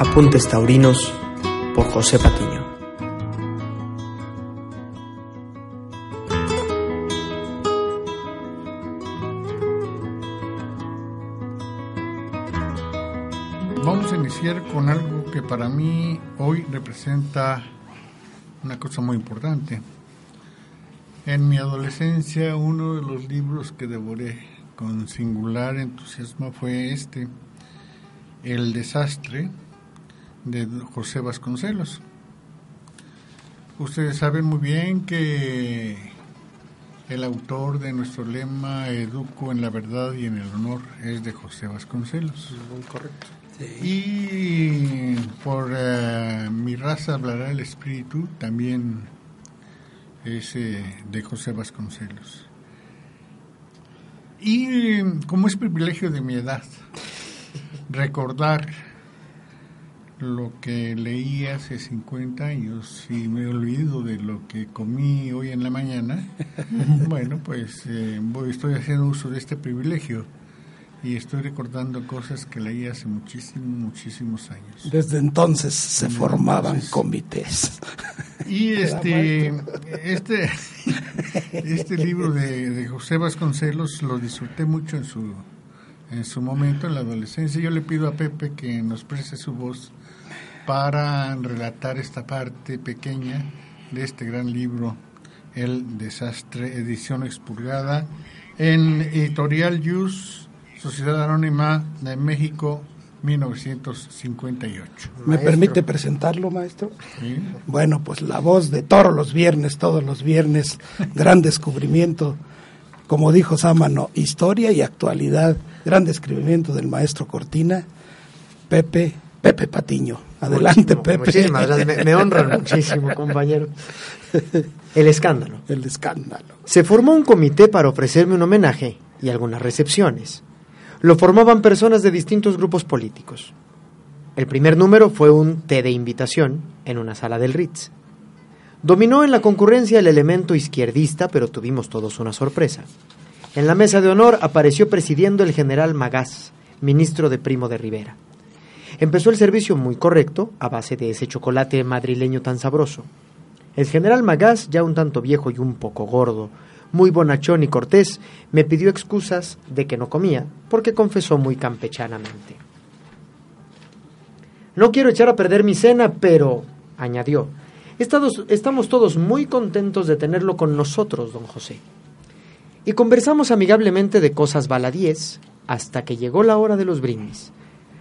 Apuntes Taurinos por José Patiño. Vamos a iniciar con algo que para mí hoy representa una cosa muy importante. En mi adolescencia uno de los libros que devoré con singular entusiasmo fue este, El desastre, de José Vasconcelos. Ustedes saben muy bien que el autor de nuestro lema Educo en la verdad y en el honor es de José Vasconcelos. Correcto. Y por eh, mi raza hablará el espíritu, también es eh, de José Vasconcelos. Y como es privilegio de mi edad, recordar lo que leí hace 50 años y me olvido de lo que comí hoy en la mañana, bueno, pues eh, voy, estoy haciendo uso de este privilegio y estoy recordando cosas que leí hace muchísimos, muchísimos años. Desde entonces se formaban comités. Y este, este, este libro de, de José Vasconcelos lo disfruté mucho en su, en su momento, en la adolescencia. Yo le pido a Pepe que nos preste su voz para relatar esta parte pequeña de este gran libro, El Desastre, edición expurgada, en Editorial Yus, Sociedad Anónima de México, 1958. ¿Me permite presentarlo, maestro? Bueno, pues la voz de Toro los viernes, todos los viernes, gran descubrimiento, como dijo Sámano, historia y actualidad, gran descubrimiento del maestro Cortina, Pepe, Pepe Patiño. Adelante, Pepe. Muchísimas gracias. Me, honran muchísimo, compañero. El escándalo. El escándalo. Se formó un comité para ofrecerme un homenaje y algunas recepciones. Lo formaban personas de distintos grupos políticos. El primer número fue un té de invitación en una sala del Ritz. Dominó en la concurrencia el elemento izquierdista, pero tuvimos todos una sorpresa. En la mesa de honor apareció presidiendo el general Magás, ministro de Primo de Rivera. Empezó el servicio muy correcto, a base de ese chocolate madrileño tan sabroso. El general Magás, ya un tanto viejo y un poco gordo, muy bonachón y cortés, me pidió excusas de que no comía, porque confesó muy campechanamente. No quiero echar a perder mi cena, pero, añadió, estamos todos muy contentos de tenerlo con nosotros, don José. Y conversamos amigablemente de cosas baladíes hasta que llegó la hora de los brindis.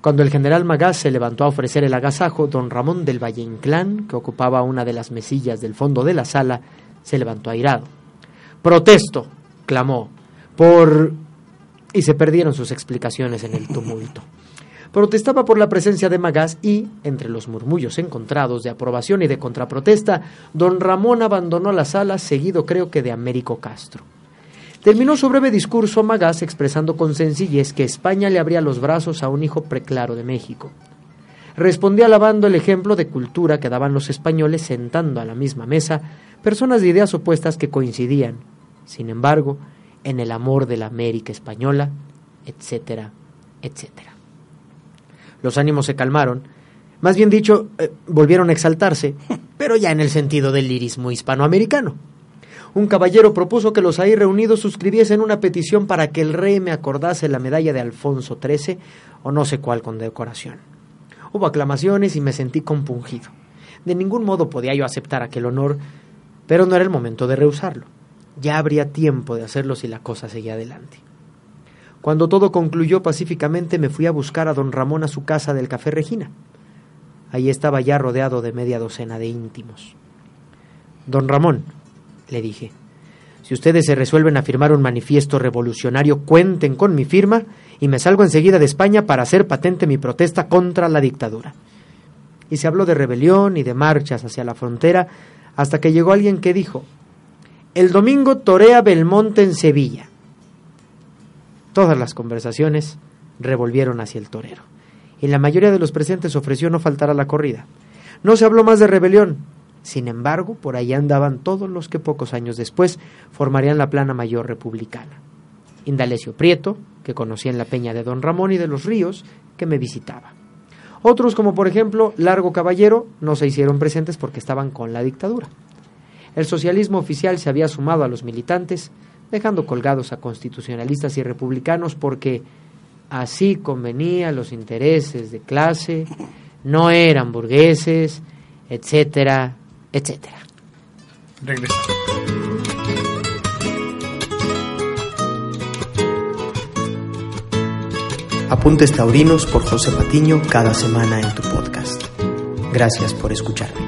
Cuando el general Magás se levantó a ofrecer el agasajo, don Ramón del Valle Inclán, que ocupaba una de las mesillas del fondo de la sala, se levantó airado. Protesto, clamó, por... y se perdieron sus explicaciones en el tumulto. Protestaba por la presencia de Magás y, entre los murmullos encontrados de aprobación y de contraprotesta, don Ramón abandonó la sala, seguido creo que de Américo Castro. Terminó su breve discurso Magás expresando con sencillez que España le abría los brazos a un hijo preclaro de México. Respondió alabando el ejemplo de cultura que daban los españoles sentando a la misma mesa personas de ideas opuestas que coincidían, sin embargo, en el amor de la América española, etcétera, etcétera. Los ánimos se calmaron, más bien dicho, eh, volvieron a exaltarse, pero ya en el sentido del lirismo hispanoamericano un caballero propuso que los ahí reunidos suscribiesen una petición para que el rey me acordase la medalla de Alfonso XIII o no sé cuál condecoración. Hubo aclamaciones y me sentí compungido. De ningún modo podía yo aceptar aquel honor, pero no era el momento de rehusarlo. Ya habría tiempo de hacerlo si la cosa seguía adelante. Cuando todo concluyó pacíficamente me fui a buscar a don Ramón a su casa del Café Regina. Allí estaba ya rodeado de media docena de íntimos. Don Ramón, le dije. Si ustedes se resuelven a firmar un manifiesto revolucionario, cuenten con mi firma y me salgo enseguida de España para hacer patente mi protesta contra la dictadura. Y se habló de rebelión y de marchas hacia la frontera hasta que llegó alguien que dijo, el domingo torea Belmonte en Sevilla. Todas las conversaciones revolvieron hacia el torero, y la mayoría de los presentes ofreció no faltar a la corrida. No se habló más de rebelión, sin embargo, por ahí andaban todos los que pocos años después formarían la plana mayor republicana. Indalecio Prieto, que conocía en la peña de Don Ramón y de los Ríos, que me visitaba. Otros, como por ejemplo Largo Caballero, no se hicieron presentes porque estaban con la dictadura. El socialismo oficial se había sumado a los militantes, dejando colgados a constitucionalistas y republicanos porque así convenía los intereses de clase, no eran burgueses, etcétera, etcétera. Regresamos. Apuntes Taurinos por José Patiño cada semana en tu podcast. Gracias por escucharme.